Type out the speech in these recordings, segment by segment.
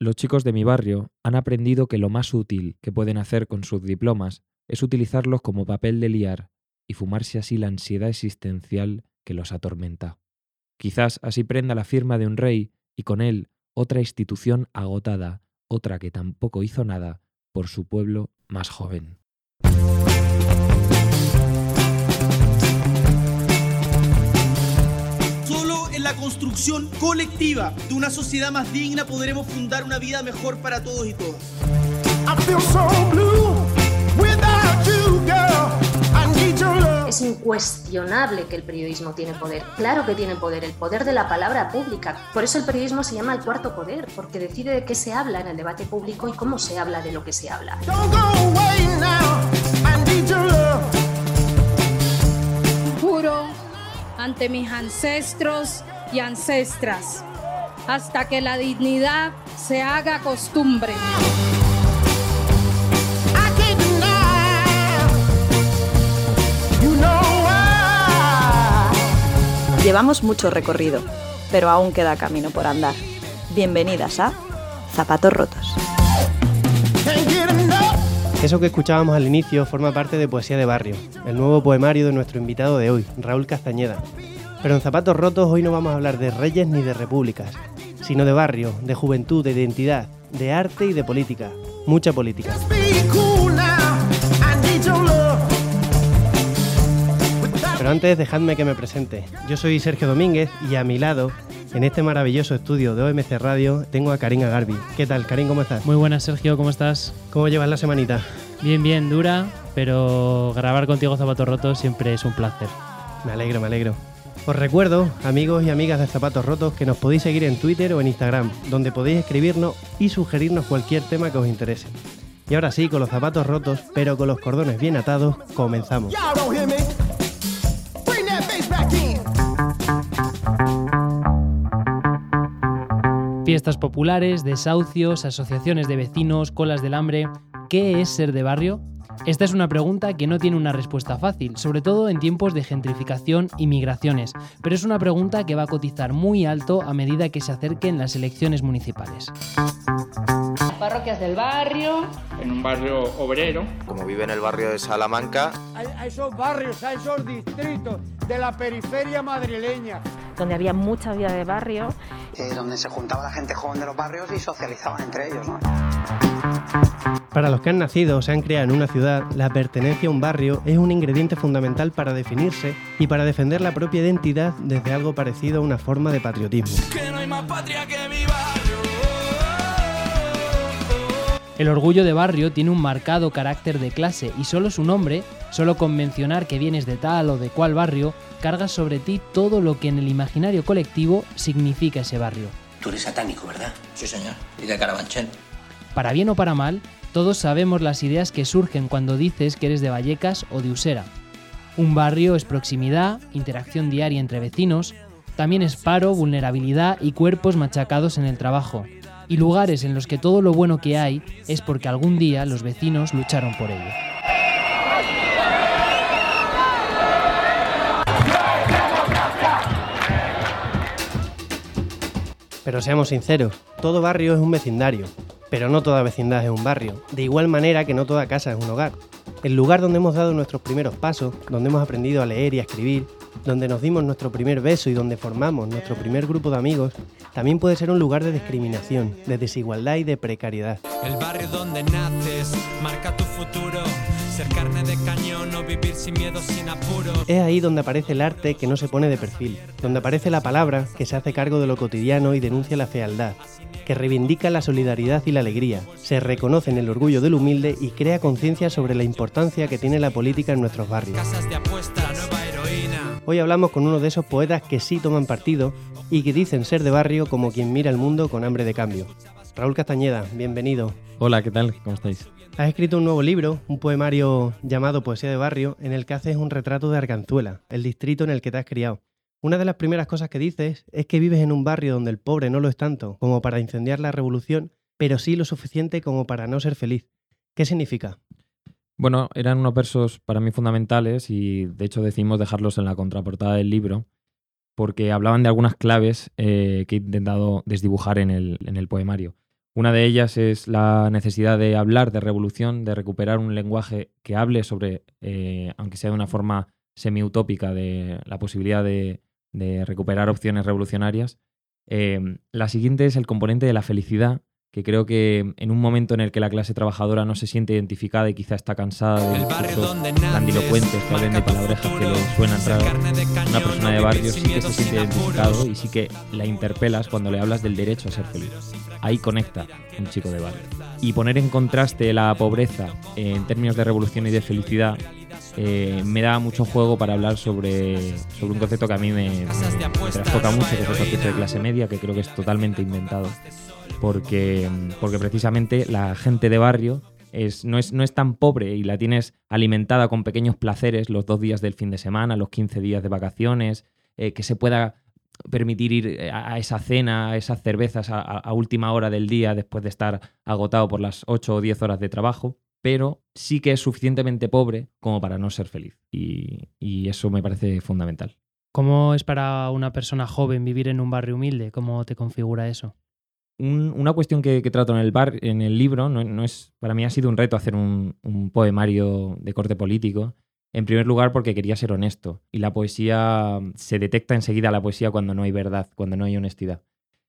Los chicos de mi barrio han aprendido que lo más útil que pueden hacer con sus diplomas es utilizarlos como papel de liar y fumarse así la ansiedad existencial que los atormenta. Quizás así prenda la firma de un rey y con él otra institución agotada, otra que tampoco hizo nada por su pueblo más joven. Construcción colectiva de una sociedad más digna podremos fundar una vida mejor para todos y todas. Es incuestionable que el periodismo tiene poder. Claro que tiene poder, el poder de la palabra pública. Por eso el periodismo se llama el cuarto poder, porque decide de qué se habla en el debate público y cómo se habla de lo que se habla. Juro ante mis ancestros y ancestras, hasta que la dignidad se haga costumbre. Llevamos mucho recorrido, pero aún queda camino por andar. Bienvenidas a Zapatos Rotos. Eso que escuchábamos al inicio forma parte de Poesía de Barrio, el nuevo poemario de nuestro invitado de hoy, Raúl Castañeda. Pero en Zapatos Rotos hoy no vamos a hablar de reyes ni de repúblicas, sino de barrio, de juventud, de identidad, de arte y de política. Mucha política. Pero antes dejadme que me presente. Yo soy Sergio Domínguez y a mi lado, en este maravilloso estudio de OMC Radio, tengo a Karin Agarbi. ¿Qué tal, Karin? ¿Cómo estás? Muy buenas, Sergio, ¿cómo estás? ¿Cómo llevas la semanita? Bien, bien, dura, pero grabar contigo Zapatos Rotos siempre es un placer. Me alegro, me alegro. Os recuerdo, amigos y amigas de Zapatos Rotos, que nos podéis seguir en Twitter o en Instagram, donde podéis escribirnos y sugerirnos cualquier tema que os interese. Y ahora sí, con los zapatos rotos, pero con los cordones bien atados, comenzamos. Fiestas populares, desahucios, asociaciones de vecinos, colas del hambre. ¿Qué es ser de barrio? Esta es una pregunta que no tiene una respuesta fácil, sobre todo en tiempos de gentrificación y migraciones, pero es una pregunta que va a cotizar muy alto a medida que se acerquen las elecciones municipales. Parroquias del barrio. En un barrio obrero. Como vive en el barrio de Salamanca. A, esos barrios, a esos distritos de la periferia madrileña. Donde había mucha vida de barrio. Eh, donde se juntaba la gente joven de los barrios y socializaban entre ellos. ¿no? Para los que han nacido o se han criado en una ciudad, la pertenencia a un barrio es un ingrediente fundamental para definirse y para defender la propia identidad desde algo parecido a una forma de patriotismo. Que no hay más patria que mi El orgullo de barrio tiene un marcado carácter de clase y solo su nombre, solo con mencionar que vienes de tal o de cual barrio, carga sobre ti todo lo que en el imaginario colectivo significa ese barrio. Tú eres satánico, ¿verdad? Sí, señor. Y de Carabanchel. Para bien o para mal, todos sabemos las ideas que surgen cuando dices que eres de Vallecas o de Usera. Un barrio es proximidad, interacción diaria entre vecinos, también es paro, vulnerabilidad y cuerpos machacados en el trabajo, y lugares en los que todo lo bueno que hay es porque algún día los vecinos lucharon por ello. Pero seamos sinceros, todo barrio es un vecindario, pero no toda vecindad es un barrio, de igual manera que no toda casa es un hogar. El lugar donde hemos dado nuestros primeros pasos, donde hemos aprendido a leer y a escribir, donde nos dimos nuestro primer beso y donde formamos nuestro primer grupo de amigos, también puede ser un lugar de discriminación, de desigualdad y de precariedad. El barrio donde naces marca tu futuro. Ser carne de cañón o vivir sin miedo, sin apuro. Es ahí donde aparece el arte que no se pone de perfil, donde aparece la palabra que se hace cargo de lo cotidiano y denuncia la fealdad, que reivindica la solidaridad y la alegría, se reconoce en el orgullo del humilde y crea conciencia sobre la importancia que tiene la política en nuestros barrios. Casas de. Hoy hablamos con uno de esos poetas que sí toman partido y que dicen ser de barrio como quien mira el mundo con hambre de cambio. Raúl Castañeda, bienvenido. Hola, ¿qué tal? ¿Cómo estáis? Has escrito un nuevo libro, un poemario llamado Poesía de Barrio, en el que haces un retrato de Arganzuela, el distrito en el que te has criado. Una de las primeras cosas que dices es que vives en un barrio donde el pobre no lo es tanto como para incendiar la revolución, pero sí lo suficiente como para no ser feliz. ¿Qué significa? Bueno, eran unos versos para mí fundamentales y de hecho decidimos dejarlos en la contraportada del libro porque hablaban de algunas claves eh, que he intentado desdibujar en el, en el poemario. Una de ellas es la necesidad de hablar de revolución, de recuperar un lenguaje que hable sobre, eh, aunque sea de una forma semi-utópica, de la posibilidad de, recuperar opciones revolucionarias. Eh, la siguiente es el componente de la felicidad, que creo que en un momento en el que la clase trabajadora no se siente identificada y quizá está cansada de discursos grandilocuentes que hablen de palabrejas que le suenan raras, una persona de barrio sí que se siente identificado y sí que la interpelas cuando le hablas del derecho a ser feliz. Ahí conecta un chico de barrio. Y poner en contraste la pobreza en términos de revolución y de felicidad eh, me da mucho juego para hablar sobre, sobre un concepto que a mí me, me, me trastoca mucho, que es el concepto de clase media, que creo que es totalmente inventado porque, porque precisamente la gente de barrio no, es, tan pobre y la tienes alimentada con pequeños placeres los dos días del fin de semana, los 15 días de vacaciones, eh, que se pueda permitir ir a esa cena, a esas cervezas a, a, última hora del día después de estar agotado por las 8 o 10 horas de trabajo, pero sí que es suficientemente pobre como para no ser feliz. Y, y eso me parece fundamental. ¿Cómo es para una persona joven vivir en un barrio humilde? ¿Cómo te configura eso? Un, una cuestión que, trato en el, bar, en el libro, no, es, para mí ha sido un reto hacer un, poemario de corte político. En primer lugar, porque quería ser honesto. Y la poesía, se detecta enseguida la poesía cuando no hay verdad, cuando no hay honestidad.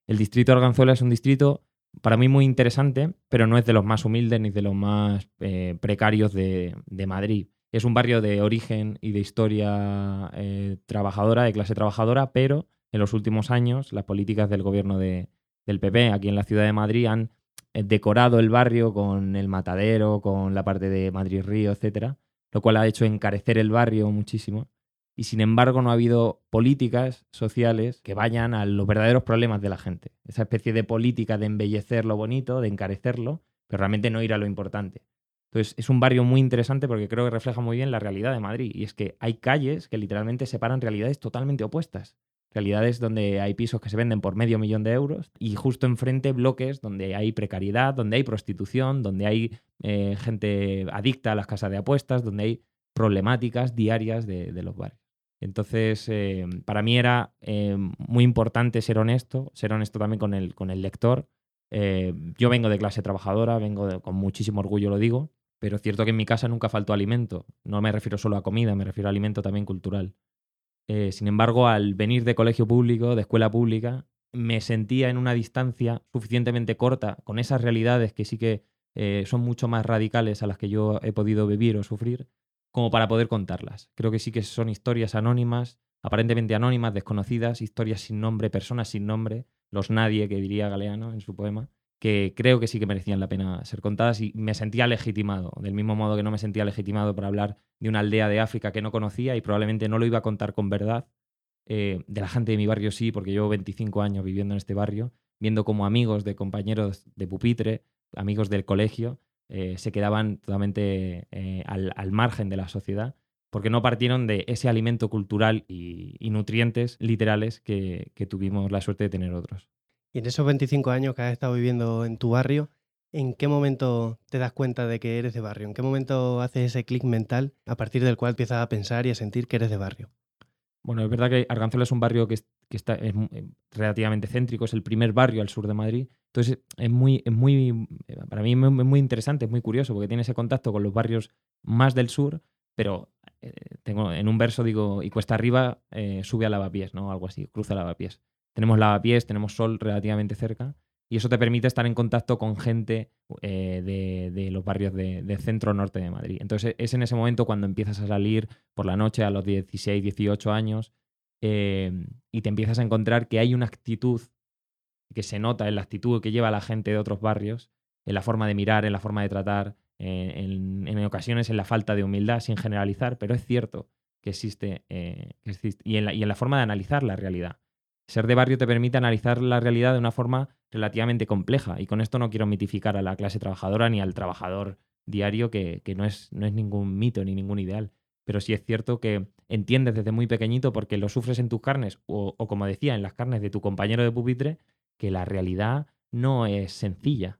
El distrito Arganzuela es un distrito para mí muy interesante, pero no es de los más humildes ni de los más eh, precarios de, de, Madrid. Es un barrio de origen y de historia eh, trabajadora, de clase trabajadora, pero en los últimos años las políticas del gobierno de, del PP aquí en la ciudad de Madrid han eh, decorado el barrio con el matadero, con la parte de Madrid Río, etcétera, lo cual ha hecho encarecer el barrio muchísimo. Y sin embargo no ha habido políticas sociales que vayan a los verdaderos problemas de la gente. Esa especie de política de embellecer lo bonito, de encarecerlo, pero realmente no ir a lo importante. Entonces es un barrio muy interesante porque creo que refleja muy bien la realidad de Madrid. Y es que hay calles que literalmente separan realidades totalmente opuestas realidades donde hay pisos que se venden por medio millón de euros y justo enfrente bloques donde hay precariedad, donde hay prostitución, donde hay eh, gente adicta a las casas de apuestas, donde hay problemáticas diarias de, los barrios. Entonces, eh, para mí era eh, muy importante ser honesto, ser honesto también con el, con el lector. Yo vengo de clase trabajadora, vengo con muchísimo orgullo, lo digo, pero es cierto que en mi casa nunca faltó alimento. No me refiero solo a comida, me refiero a alimento también cultural. Eh, sin embargo, al venir de colegio público, de escuela pública, me sentía en una distancia suficientemente corta con esas realidades que sí que eh, son mucho más radicales a las que yo he podido vivir o sufrir, como para poder contarlas. Creo que sí que son historias anónimas, aparentemente anónimas, desconocidas, historias sin nombre, personas sin nombre, los nadie que diría Galeano en su poema, que creo que sí que merecían la pena ser contadas y me sentía legitimado, del mismo modo que no me sentía legitimado para hablar de una aldea de África que no conocía y probablemente no lo iba a contar con verdad. Eh, de la gente de mi barrio sí, porque llevo 25 años viviendo en este barrio, viendo como amigos de compañeros de pupitre, amigos del colegio, eh, se quedaban totalmente eh, al, al, margen de la sociedad, porque no partieron de ese alimento cultural y, y nutrientes literales que, que tuvimos la suerte de tener otros. Y en esos 25 años que has estado viviendo en tu barrio, ¿en qué momento te das cuenta de que eres de barrio? ¿En qué momento haces ese clic mental a partir del cual empiezas a pensar y a sentir que eres de barrio? Bueno, es verdad que Arganzuela es un barrio que, es, está, es relativamente céntrico, es el primer barrio al sur de Madrid. Entonces es muy, es muy, para mí es muy interesante, es muy curioso, porque tiene ese contacto con los barrios más del sur, pero eh, tengo en un verso digo, y cuesta arriba eh, sube a lavapiés, ¿no? Algo así, cruza lavapiés tenemos lavapiés, tenemos sol relativamente cerca y eso te permite estar en contacto con gente eh, de, los barrios de, de, centro norte de Madrid. Entonces es en ese momento cuando empiezas a salir por la noche a los 16, 18 años eh, y te empiezas a encontrar que hay una actitud que se nota en la actitud que lleva la gente de otros barrios, en la forma de mirar, en la forma de tratar, eh, en, ocasiones en la falta de humildad, sin generalizar, pero es cierto que existe, la, y en la forma de analizar la realidad. Ser de barrio te permite analizar la realidad de una forma relativamente compleja. Y con esto no quiero mitificar a la clase trabajadora ni al trabajador diario, que, que no, es, no es ningún mito ni ningún ideal. Pero sí es cierto que entiendes desde muy pequeñito, porque lo sufres en tus carnes, o, o como decía, en las carnes de tu compañero de pupitre, que la realidad no es sencilla.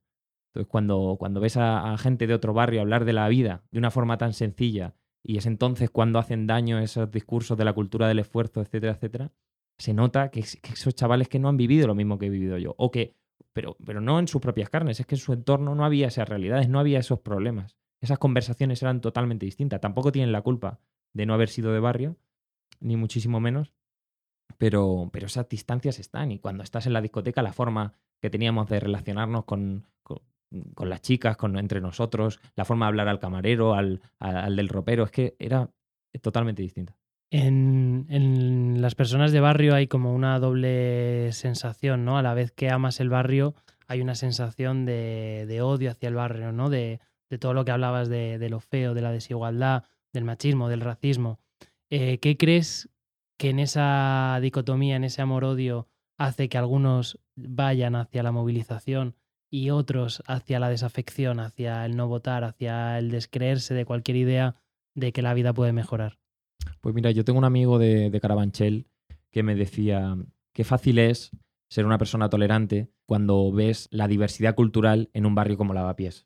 Entonces, cuando, cuando ves a, a, gente de otro barrio hablar de la vida de una forma tan sencilla, y es entonces cuando hacen daño esos discursos de la cultura del esfuerzo, etcétera, etcétera, se nota que, esos chavales que no han vivido lo mismo que he vivido yo, o que pero, pero no en sus propias carnes, es que en su entorno no había esas realidades, no había esos problemas. Esas conversaciones eran totalmente distintas. Tampoco tienen la culpa de no haber sido de barrio, ni muchísimo menos, pero, pero esas distancias están. Y cuando estás en la discoteca, la forma que teníamos de relacionarnos con, con, las chicas, con, entre nosotros, la forma de hablar al camarero, al, al, del ropero, es que era totalmente distinta. En, las personas de barrio hay como una doble sensación, ¿no? A la vez que amas el barrio, hay una sensación de, odio hacia el barrio, ¿no? De, todo lo que hablabas de, de, lo feo, de la desigualdad, del machismo, del racismo. Eh, ¿Qué crees que en esa dicotomía, en ese amor-odio, hace que algunos vayan hacia la movilización y otros hacia la desafección, hacia el no votar, hacia el descreerse de cualquier idea de que la vida puede mejorar? Pues mira, yo tengo un amigo de, Carabanchel que me decía qué fácil es ser una persona tolerante cuando ves la diversidad cultural en un barrio como Lavapiés.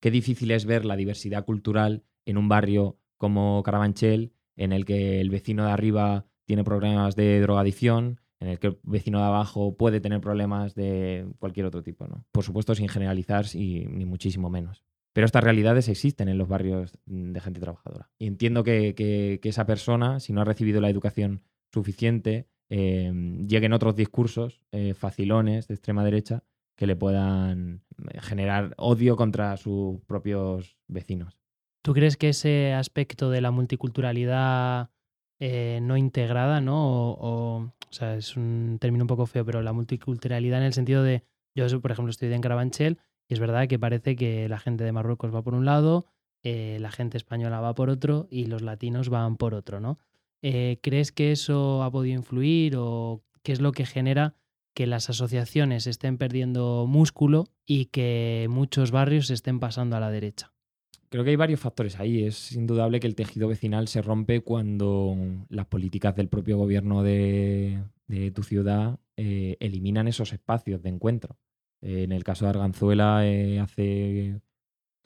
Qué difícil es ver la diversidad cultural en un barrio como Carabanchel, en el que el vecino de arriba tiene problemas de drogadicción, en el que el vecino de abajo puede tener problemas de cualquier otro tipo. ¿no? Por supuesto, sin generalizar y ni muchísimo menos. Pero estas realidades existen en los barrios de gente trabajadora. Y entiendo que, que, esa persona, si no ha recibido la educación suficiente, eh, lleguen otros discursos eh, facilones de extrema derecha que le puedan eh, generar odio contra sus propios vecinos. ¿Tú crees que ese aspecto de la multiculturalidad eh, no integrada, ¿no? O, o, sea, es un término un poco feo, pero la multiculturalidad en el sentido de, yo por ejemplo estudié en Carabanchel es verdad que parece que la gente de Marruecos va por un lado, eh, la gente española va por otro y los latinos van por otro, ¿no? Eh, ¿Crees que eso ha podido influir o qué es lo que genera que las asociaciones estén perdiendo músculo y que muchos barrios estén pasando a la derecha? Creo que hay varios factores ahí. Es indudable que el tejido vecinal se rompe cuando las políticas del propio gobierno de, de tu ciudad eh, eliminan esos espacios de encuentro. En el caso de Arganzuela, eh, hace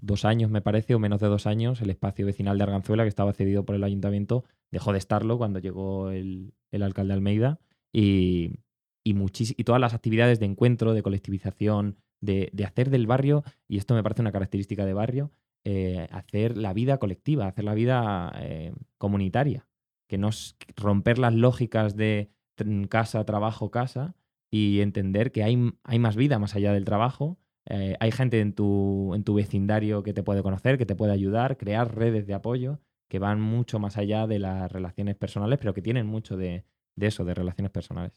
dos años, me parece, o menos de dos años, el espacio vecinal de Arganzuela, que estaba cedido por el ayuntamiento, dejó de estarlo cuando llegó el, el alcalde Almeida y, y, y, todas las actividades de encuentro, de colectivización, de, de, hacer del barrio, y esto me parece una característica de barrio, eh, hacer la vida colectiva, hacer la vida eh, comunitaria, que no es romper las lógicas de casa, trabajo, casa y entender que hay, hay más vida más allá del trabajo. Eh, hay gente en tu, en tu vecindario que te puede conocer, que te puede ayudar, crear redes de apoyo que van mucho más allá de las relaciones personales, pero que tienen mucho de, de eso, de relaciones personales.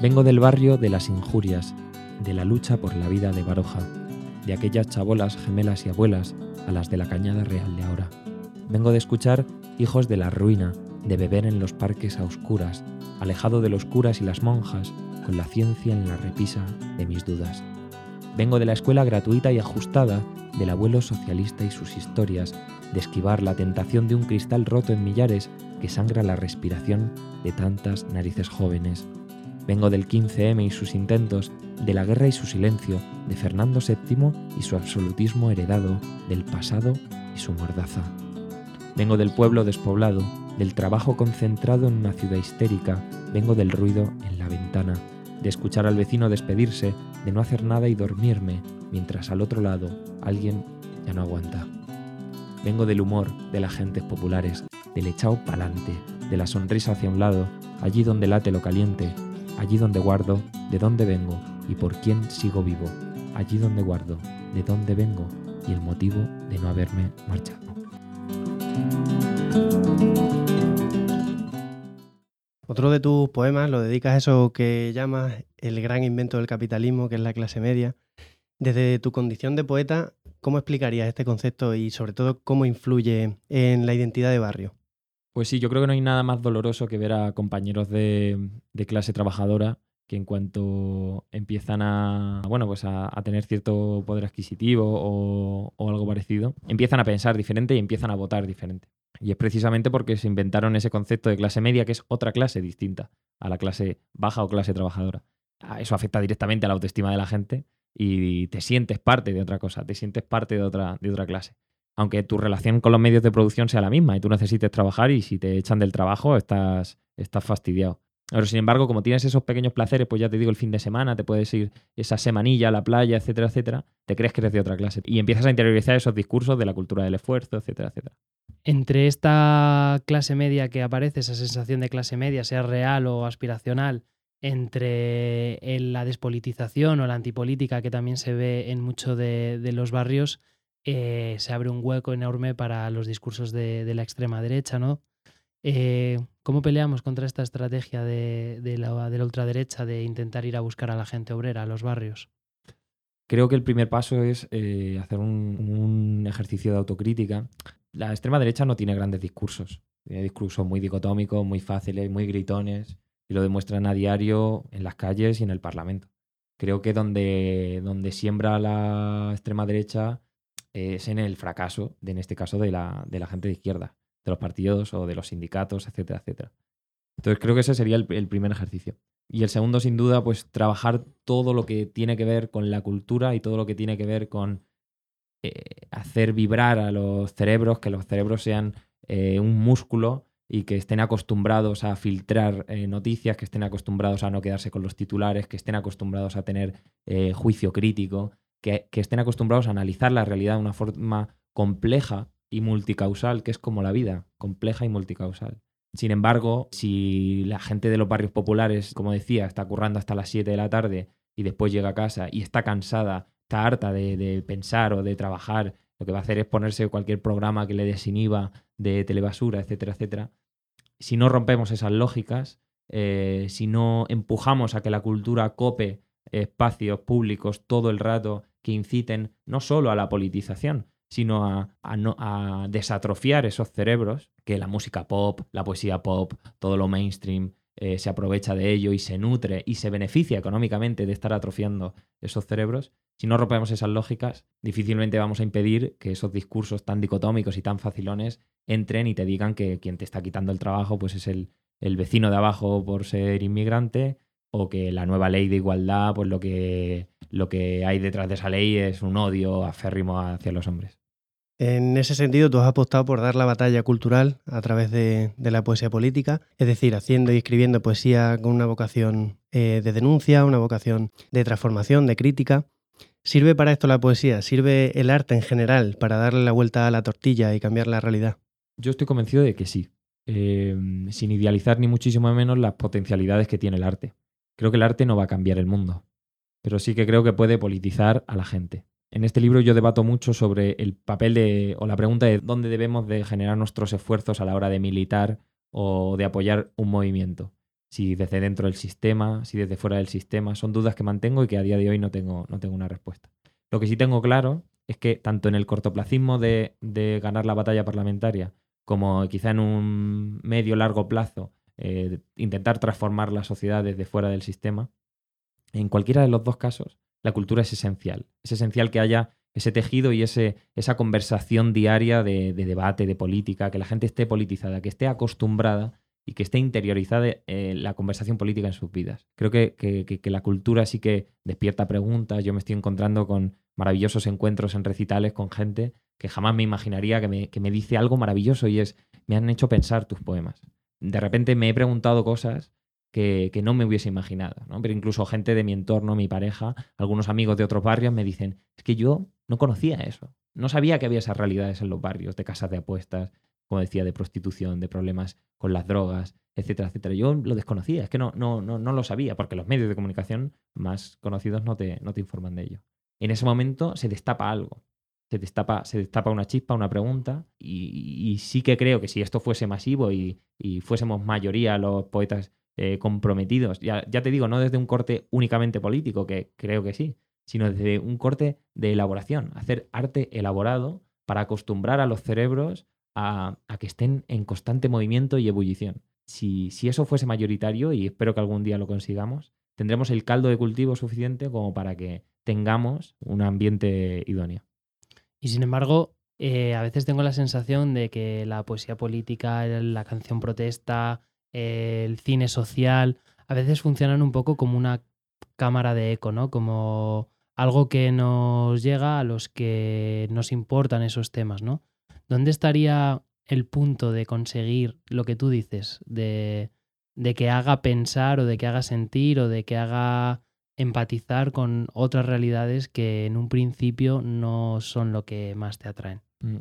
Vengo del barrio de las injurias, de la lucha por la vida de Baroja, de aquellas chabolas, gemelas y abuelas a las de la cañada real de ahora. Vengo de escuchar hijos de la ruina, de beber en los parques a oscuras, alejado de los curas y las monjas, con la ciencia en la repisa de mis dudas. Vengo de la escuela gratuita y ajustada del abuelo socialista y sus historias, de esquivar la tentación de un cristal roto en millares que sangra la respiración de tantas narices jóvenes Vengo del 15M y sus intentos, de la guerra y su silencio, de Fernando VII y su absolutismo heredado, del pasado y su mordaza. Vengo del pueblo despoblado, del trabajo concentrado en una ciudad histérica, vengo del ruido en la ventana, de escuchar al vecino despedirse, de no hacer nada y dormirme, mientras al otro lado alguien ya no aguanta. Vengo del humor de las gentes populares, del echao pa'lante, de la sonrisa hacia un lado, allí donde late lo caliente, allí donde guardo de dónde vengo y por quién sigo vivo, allí donde guardo de dónde vengo y el motivo de no haberme marchado. Otro de tus poemas lo dedicas a eso que llamas el gran invento del capitalismo, que es la clase media. Desde tu condición de poeta, ¿cómo explicarías este concepto y sobre todo cómo influye en la identidad de barrio? Pues sí, yo creo que no hay nada más doloroso que ver a compañeros de, clase trabajadora que en cuanto empiezan a, bueno, pues a, tener cierto poder adquisitivo o, algo parecido, empiezan a pensar diferente y empiezan a votar diferente. Y es precisamente porque se inventaron ese concepto de clase media, que es otra clase distinta a la clase baja o clase trabajadora. Ah, eso afecta directamente a la autoestima de la gente y te sientes parte de otra cosa, te sientes parte de otra, de otra clase. aunque tu relación con los medios de producción sea la misma y tú necesites trabajar y si te echan del trabajo estás, estás fastidiado. Pero sin embargo, como tienes esos pequeños placeres, pues ya te digo, el fin de semana te puedes ir esa semanilla a la playa, etcétera, etcétera, te crees que eres de otra clase y empiezas a interiorizar esos discursos de la cultura del esfuerzo, etcétera, etcétera. Entre esta clase media que aparece, esa sensación de clase media, sea real o aspiracional, entre la despolitización o la antipolítica que también se ve en muchos de, los barrios, eh, se abre un hueco enorme para los discursos de, la extrema derecha, ¿no? Eh, ¿Cómo peleamos contra esta estrategia de, la, de la ultraderecha de intentar ir a buscar a la gente obrera, a los barrios? Creo que el primer paso es eh, hacer un, ejercicio de autocrítica. La extrema derecha no tiene grandes discursos. Tiene discursos muy dicotómicos, muy fáciles, muy gritones y lo demuestran a diario en las calles y en el Parlamento. Creo que donde, siembra la extrema derecha es en el fracaso, en este caso, de la, de la gente de izquierda, de los partidos o de los sindicatos, etcétera, etcétera. Entonces creo que ese sería el, primer ejercicio. Y el segundo, sin duda, pues trabajar todo lo que tiene que ver con la cultura y todo lo que tiene que ver con eh, hacer vibrar a los cerebros, que los cerebros sean eh, un músculo y que estén acostumbrados a filtrar eh, noticias, que estén acostumbrados a no quedarse con los titulares, que estén acostumbrados a tener juicio crítico, que, estén acostumbrados a analizar la realidad de una forma compleja y multicausal, que es como la vida, compleja y multicausal. Sin embargo, si la gente de los barrios populares, como decía, está currando hasta las 7 de la tarde y después llega a casa y está cansada, está harta de, pensar o de trabajar lo que va a hacer es ponerse cualquier programa que le desinhiba de telebasura, etcétera, etcétera. Si no rompemos esas lógicas, eh, si no empujamos a que la cultura cope espacios públicos todo el rato que inciten no solo a la politización, sino a, a, desatrofiar esos cerebros, que la música pop, la poesía pop, todo lo mainstream eh, se aprovecha de ello y se nutre y se beneficia económicamente de estar atrofiando esos cerebros, si no rompemos esas lógicas, difícilmente vamos a impedir que esos discursos tan dicotómicos y tan facilones entren y te digan que quien te está quitando el trabajo pues es el, el vecino de abajo por ser inmigrante o que la nueva ley de igualdad, pues lo que, lo que hay detrás de esa ley es un odio aférrimo hacia los hombres. En ese sentido, tú has apostado por dar la batalla cultural a través de, la poesía política, es decir, haciendo y escribiendo poesía con una vocación eh, de denuncia, una vocación de transformación, de crítica. ¿Sirve para esto la poesía? ¿Sirve el arte en general para darle la vuelta a la tortilla y cambiar la realidad? Yo estoy convencido de que sí, em, sin idealizar ni muchísimo menos las potencialidades que tiene el arte. Creo que el arte no va a cambiar el mundo, pero sí que creo que puede politizar a la gente. En este libro yo debato mucho sobre el papel de, o la pregunta de dónde debemos de generar nuestros esfuerzos a la hora de militar o de apoyar un movimiento si desde dentro del sistema, si desde fuera del sistema. Son dudas que mantengo y que a día de hoy no tengo, no tengo una respuesta. Lo que sí tengo claro es que tanto en el cortoplacismo de, de ganar la batalla parlamentaria como quizá en un medio largo plazo eh, intentar transformar la sociedad desde fuera del sistema, en cualquiera de los dos casos, la cultura es esencial. Es esencial que haya ese tejido y ese, esa conversación diaria de, de, debate, de política, que la gente esté politizada, que esté acostumbrada y que esté interiorizada eh, la conversación política en sus vidas. Creo que, la cultura sí que despierta preguntas. Yo me estoy encontrando con maravillosos encuentros en recitales con gente que jamás me imaginaría que me, que me dice algo maravilloso y es, me han hecho pensar tus poemas. De repente me he preguntado cosas que, no me hubiese imaginado. Pero incluso gente de mi entorno, mi pareja, algunos amigos de otros barrios me dicen, es que yo no conocía eso. No sabía que había esas realidades en los barrios, de casas de apuestas, como decía, de prostitución, de problemas con las drogas, etcétera, etcétera. Yo lo desconocía, es que no, no, no, no lo sabía, porque los medios de comunicación más conocidos no te, no te informan de ello. En ese momento se destapa algo, se destapa, se destapa una chispa, una pregunta, y, sí que creo que si esto fuese masivo y, fuésemos mayoría los poetas eh, comprometidos, ya, ya te digo, no desde un corte únicamente político, que creo que sí, sino desde un corte de elaboración, hacer arte elaborado para acostumbrar a los cerebros a, que estén en constante movimiento y ebullición. Si, si eso fuese mayoritario, y espero que algún día lo consigamos, tendremos el caldo de cultivo suficiente como para que tengamos un ambiente idóneo. Y sin embargo, eh, a veces tengo la sensación de que la poesía política, la canción protesta, el cine social, a veces funcionan un poco como una cámara de eco, ¿no? Como algo que nos llega a los que nos importan esos temas, ¿no? ¿Dónde estaría el punto de conseguir lo que tú dices, de, de que haga pensar o de que haga sentir o de que haga empatizar con otras realidades que en un principio no son lo que más te atraen? Mm.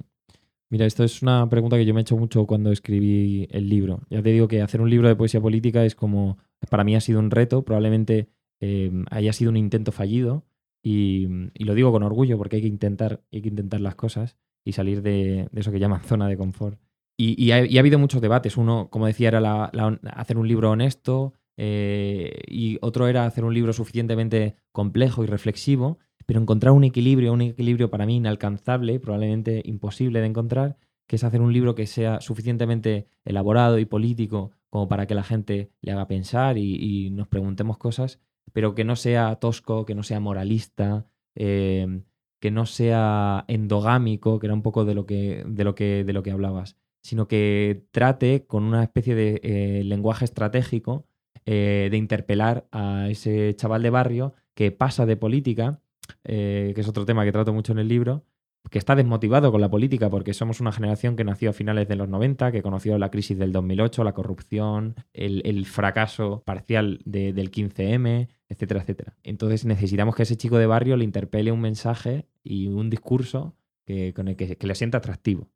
Mira, esto es una pregunta que yo me he hecho mucho cuando escribí el libro. Ya te digo que hacer un libro de poesía política es como, para mí ha sido un reto, probablemente eh, haya sido un intento fallido y, lo digo con orgullo porque hay que intentar, hay que intentar las cosas y salir de, eso que llaman zona de confort. Y, ha, habido muchos debates. Uno, como decía, era hacer un libro honesto eh, y otro era hacer un libro suficientemente complejo y reflexivo pero encontrar un equilibrio, un equilibrio para mí inalcanzable, probablemente imposible de encontrar, que es hacer un libro que sea suficientemente elaborado y político como para que la gente le haga pensar y, nos preguntemos cosas, pero que no sea tosco, que no sea moralista, eh, que no sea endogámico, que era un poco de lo que, de lo que, de lo que hablabas, sino que trate con una especie de eh, lenguaje estratégico eh, de interpelar a ese chaval de barrio que pasa de política eh, que es otro tema que trato mucho en el libro, que está desmotivado con la política porque somos una generación que nació a finales de los 90, que conoció la crisis del 2008, la corrupción, el, fracaso parcial del 15M, etcétera, etcétera. Entonces necesitamos que ese chico de barrio le interpele un mensaje y un discurso que, con el que, le sienta atractivo.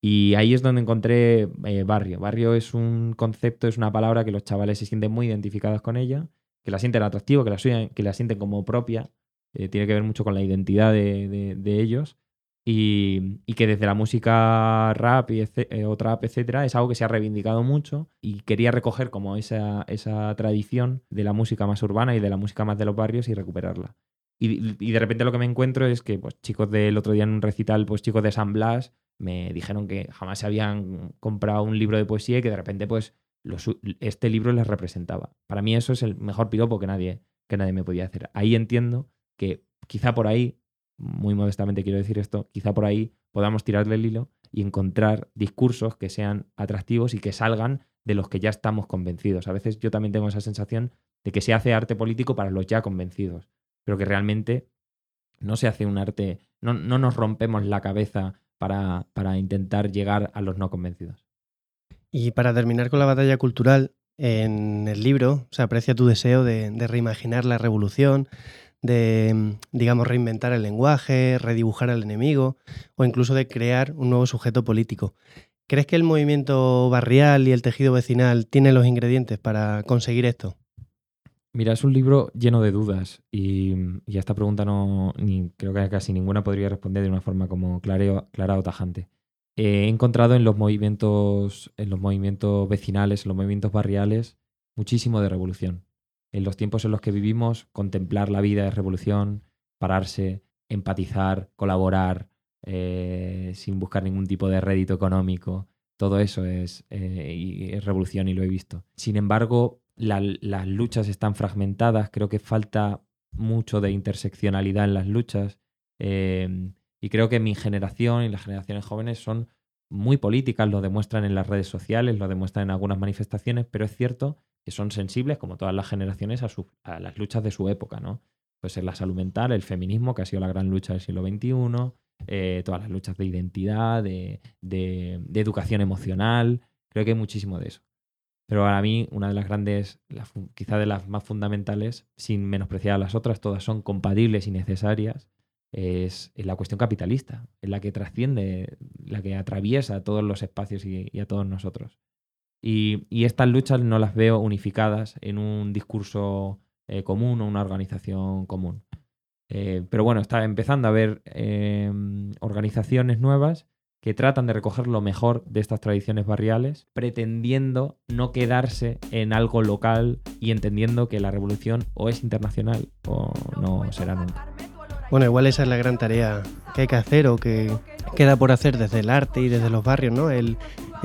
Y ahí es donde encontré eh, barrio. Barrio es un concepto, es una palabra que los chavales se sienten muy identificados con ella, que la sienten atractivo, que la, que la sienten como propia eh, tiene que ver mucho con la identidad de, ellos. Y, que desde la música rap y eh, o trap, etcétera, es algo que se ha reivindicado mucho y quería recoger como esa, esa tradición de la música más urbana y de la música más de los barrios y recuperarla. Y, de repente lo que me encuentro es que pues, chicos del otro día en un recital, pues chicos de San Blas, me dijeron que jamás se habían comprado un libro de poesía y que de repente pues este libro les representaba. Para mí eso es el mejor piropo que nadie, que nadie me podía hacer. Ahí entiendo que quizá por ahí, muy modestamente quiero decir esto, quizá por ahí podamos tirarle el hilo y encontrar discursos que sean atractivos y que salgan de los que ya estamos convencidos. A veces yo también tengo esa sensación de que se hace arte político para los ya convencidos, pero que realmente no se hace un arte, no, no nos rompemos la cabeza para, para, intentar llegar a los no convencidos. Y para terminar con la batalla cultural, en el libro se aprecia tu deseo de, de reimaginar la revolución, de, digamos, reinventar el lenguaje, redibujar al enemigo o incluso de crear un nuevo sujeto político. ¿Crees que el movimiento barrial y el tejido vecinal tienen los ingredientes para conseguir esto? Mira, es un libro lleno de dudas y, a esta pregunta no, ni, creo que casi ninguna podría responder de una forma como clara o tajante. He encontrado en los movimientos, en los movimientos vecinales, en los movimientos barriales, muchísimo de revolución en los tiempos en los que vivimos, contemplar la vida es revolución, pararse, empatizar, colaborar, eh, sin buscar ningún tipo de rédito económico. Todo eso es, eh, revolución y lo he visto. Sin embargo, las luchas están fragmentadas, creo que falta mucho de interseccionalidad en las luchas em, y creo que mi generación y las generaciones jóvenes son muy políticas, lo demuestran en las redes sociales, lo demuestran en algunas manifestaciones, pero es cierto que son sensibles, como todas las generaciones, a, las luchas de su época, ¿no? Puede ser la salud mental, el feminismo, que ha sido la gran lucha del siglo XXI, eh, todas las luchas de identidad, de, educación emocional, creo que hay muchísimo de eso. Pero para mí, una de las grandes, quizá de las más fundamentales, sin menospreciar a las otras, todas son compatibles y necesarias, es, la cuestión capitalista, es la que trasciende, la que atraviesa todos los espacios y a todos nosotros. Y, estas luchas no las veo unificadas en un discurso eh, común o una organización común. Eh, pero bueno, está empezando a haber em, organizaciones nuevas que tratan de recoger lo mejor de estas tradiciones barriales, pretendiendo no quedarse en algo local y entendiendo que la revolución o es internacional o no será nunca. Bueno, igual esa es la gran tarea que hay que hacer o que queda por hacer desde el arte y desde los barrios, ¿no? El,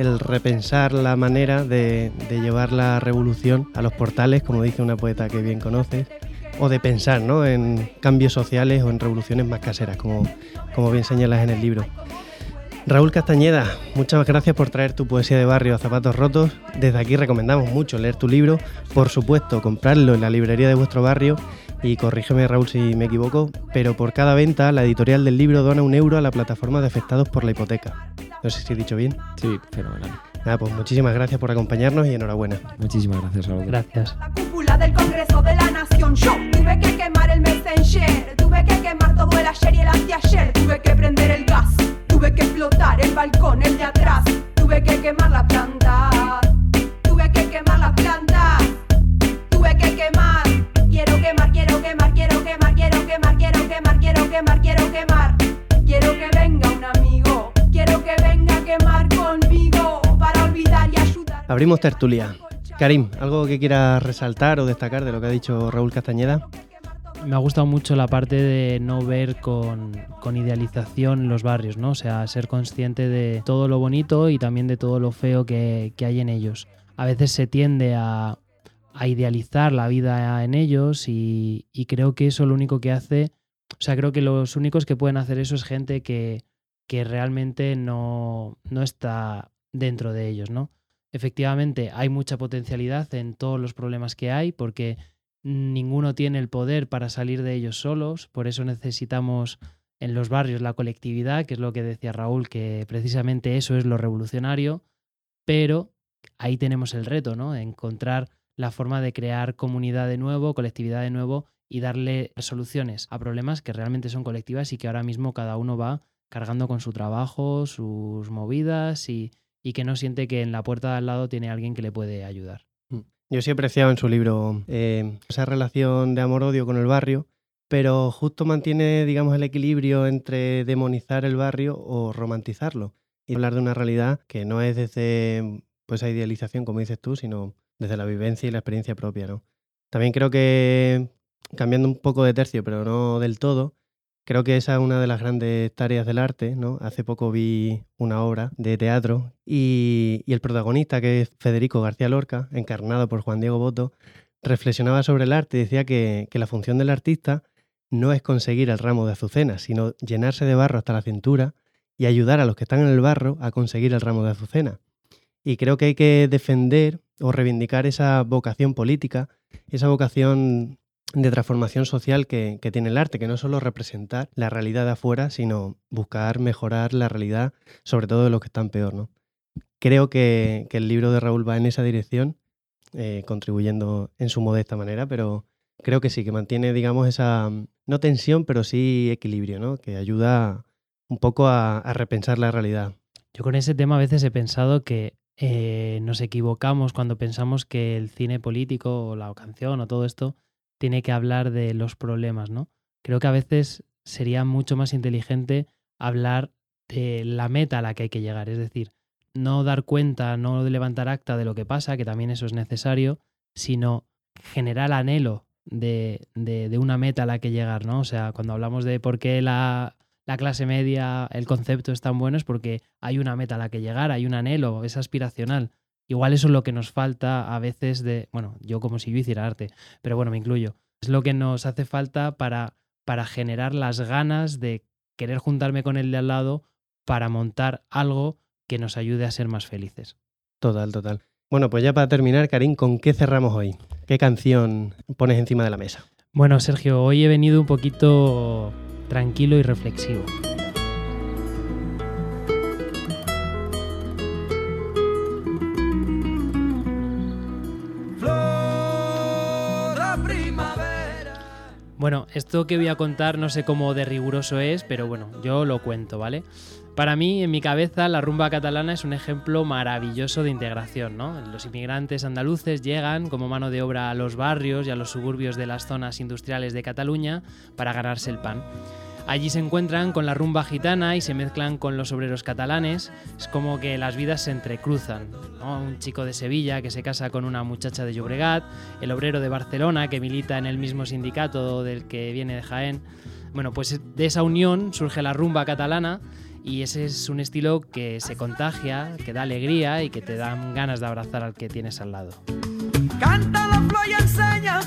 el repensar la manera de, llevar la revolución a los portales, como dice una poeta que bien conoces, o de pensar ¿no? en cambios sociales o en revoluciones más caseras, como, como bien señalas en el libro. Raúl Castañeda, muchas gracias por traer tu poesía de barrio a zapatos rotos. Desde aquí recomendamos mucho leer tu libro, por supuesto comprarlo en la librería de vuestro barrio y corrígeme Raúl si me equivoco, pero por cada venta la editorial del libro dona un euro a la plataforma de afectados por la hipoteca. No sé si he dicho bien. Sí, fenomenal. Nada, pues muchísimas gracias por acompañarnos y enhorabuena. Muchísimas gracias, Raúl. Gracias. La cúpula del Congreso de la Nación. Yo tuve que quemar el Messenger, tuve que quemar todo el ayer y el anteayer, tuve que prender el gas, tuve que explotar el balcón, el de atrás, tuve que quemar la planta, tuve que quemar la planta, tuve que quemar. Quiero quemar, quiero quemar, quiero que venga un amigo, quiero que venga a quemar conmigo para olvidar y ayudar. Abrimos tertulia. Karim, ¿algo que quieras resaltar o destacar de lo que ha dicho Raúl Castañeda? Me ha gustado mucho la parte de no ver con, con, idealización los barrios, ¿no? O sea, ser consciente de todo lo bonito y también de todo lo feo que, que hay en ellos. A veces se tiende a, a idealizar la vida en ellos y, y, creo que eso lo único que hace, o sea, creo que los únicos que pueden hacer eso es gente que, que realmente no, no está dentro de ellos, ¿no? Efectivamente, hay mucha potencialidad en todos los problemas que hay porque ninguno tiene el poder para salir de ellos solos, por eso necesitamos en los barrios la colectividad, que es lo que decía Raúl, que precisamente eso es lo revolucionario, pero ahí tenemos el reto, ¿no? Encontrar la forma de crear comunidad de nuevo, colectividad de nuevo y darle soluciones a problemas que realmente son colectivas y que ahora mismo cada uno va cargando con su trabajo, sus movidas y, y que no siente que en la puerta de al lado tiene alguien que le puede ayudar. Yo sí he apreciado en su libro eh, esa relación de amor-odio con el barrio, pero justo mantiene, digamos, el equilibrio entre demonizar el barrio o romantizarlo y hablar de una realidad que no es desde pues, esa idealización, como dices tú, sino desde la vivencia y la experiencia propia. ¿no? También creo que, cambiando un poco de tercio, pero no del todo, Creo que esa es una de las grandes tareas del arte, ¿no? Hace poco vi una obra de teatro y, el protagonista, que es Federico García Lorca, encarnado por Juan Diego Boto, reflexionaba sobre el arte y decía que la función del artista no es conseguir el ramo de azucena, sino llenarse de barro hasta la cintura y ayudar a los que están en el barro a conseguir el ramo de azucena. Y creo que hay que defender o reivindicar esa vocación política, esa vocación de transformación social que, que, tiene el arte, que no solo representar la realidad de afuera, sino buscar mejorar la realidad, sobre todo de los que están peor. ¿no? Creo que, que el libro de Raúl va en esa dirección, eh, contribuyendo en su modesta manera, pero creo que sí, que mantiene, digamos, esa, no tensión, pero sí equilibrio, ¿no? que ayuda un poco a, a repensar la realidad. Yo con ese tema a veces he pensado que eh, nos equivocamos cuando pensamos que el cine político o la canción o todo esto tiene que hablar de los problemas, ¿no? Creo que a veces sería mucho más inteligente hablar de la meta a la que hay que llegar, es decir, no dar cuenta, no levantar acta de lo que pasa, que también eso es necesario, sino generar anhelo de, de, una meta a la que llegar, ¿no? O sea, cuando hablamos de por qué la, la clase media, el concepto es tan bueno, es porque hay una meta a la que llegar, hay un anhelo, es aspiracional. Igual eso es lo que nos falta a veces de, bueno, yo como si yo hiciera arte, pero bueno, me incluyo. Es lo que nos hace falta para, para generar las ganas de querer juntarme con el de al lado para montar algo que nos ayude a ser más felices. Total, total. Bueno, pues ya para terminar, Karim, ¿con qué cerramos hoy? ¿Qué canción pones encima de la mesa? Bueno, Sergio, hoy he venido un poquito tranquilo y reflexivo. Esto que voy a contar no sé cómo de riguroso es, pero bueno, yo lo cuento, ¿vale? Para mí, en mi cabeza, la rumba catalana es un ejemplo maravilloso de integración, ¿no? Los inmigrantes andaluces llegan como mano de obra a los barrios y a los suburbios de las zonas industriales de Cataluña para ganarse el pan. Allí se encuentran con la rumba gitana y se mezclan con los obreros catalanes. Es como que las vidas se entrecruzan. Un chico de Sevilla que se casa con una muchacha de Llobregat, el obrero de Barcelona que milita en el mismo sindicato del que viene de Jaén. Bueno, pues de esa unión surge la rumba catalana y ese es un estilo que se contagia, que da alegría y que te dan ganas de abrazar al que tienes al lado. Canta la flor ensenya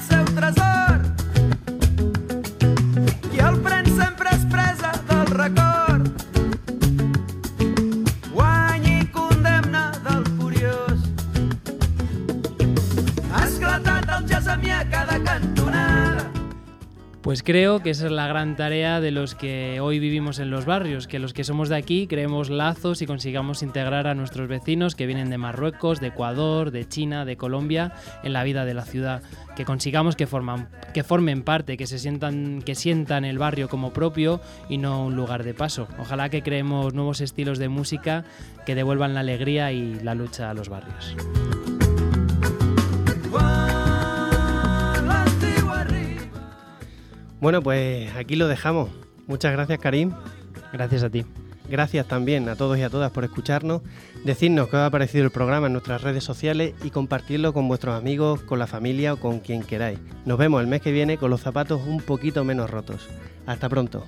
Pues creo que esa es la gran tarea de los que hoy vivimos en los barrios, que los que somos de aquí creemos lazos y consigamos integrar a nuestros vecinos que vienen de Marruecos, de Ecuador, de China, de Colombia en la vida de la ciudad, que consigamos que, formen parte, que se sientan, que sientan el barrio como propio y no un lugar de paso. Ojalá que creemos nuevos estilos de música que devuelvan la alegría y la lucha a los barrios. Bueno, pues aquí lo dejamos. Muchas gracias, Karim. Gracias a ti. Gracias también a todos y a todas por escucharnos. Decidnos qué os ha parecido el programa en nuestras redes sociales y compartirlo con vuestros amigos, con la familia o con quien queráis. Nos vemos el mes que viene con los zapatos un poquito menos rotos. Hasta pronto.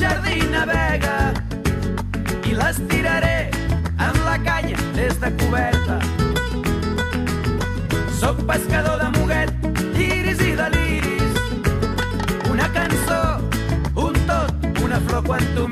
Jardí navega i les tiraré amb la canya des de coberta. Soc pescador de muguet, iris i deliris. Una cançó, un tot, una flor quan tu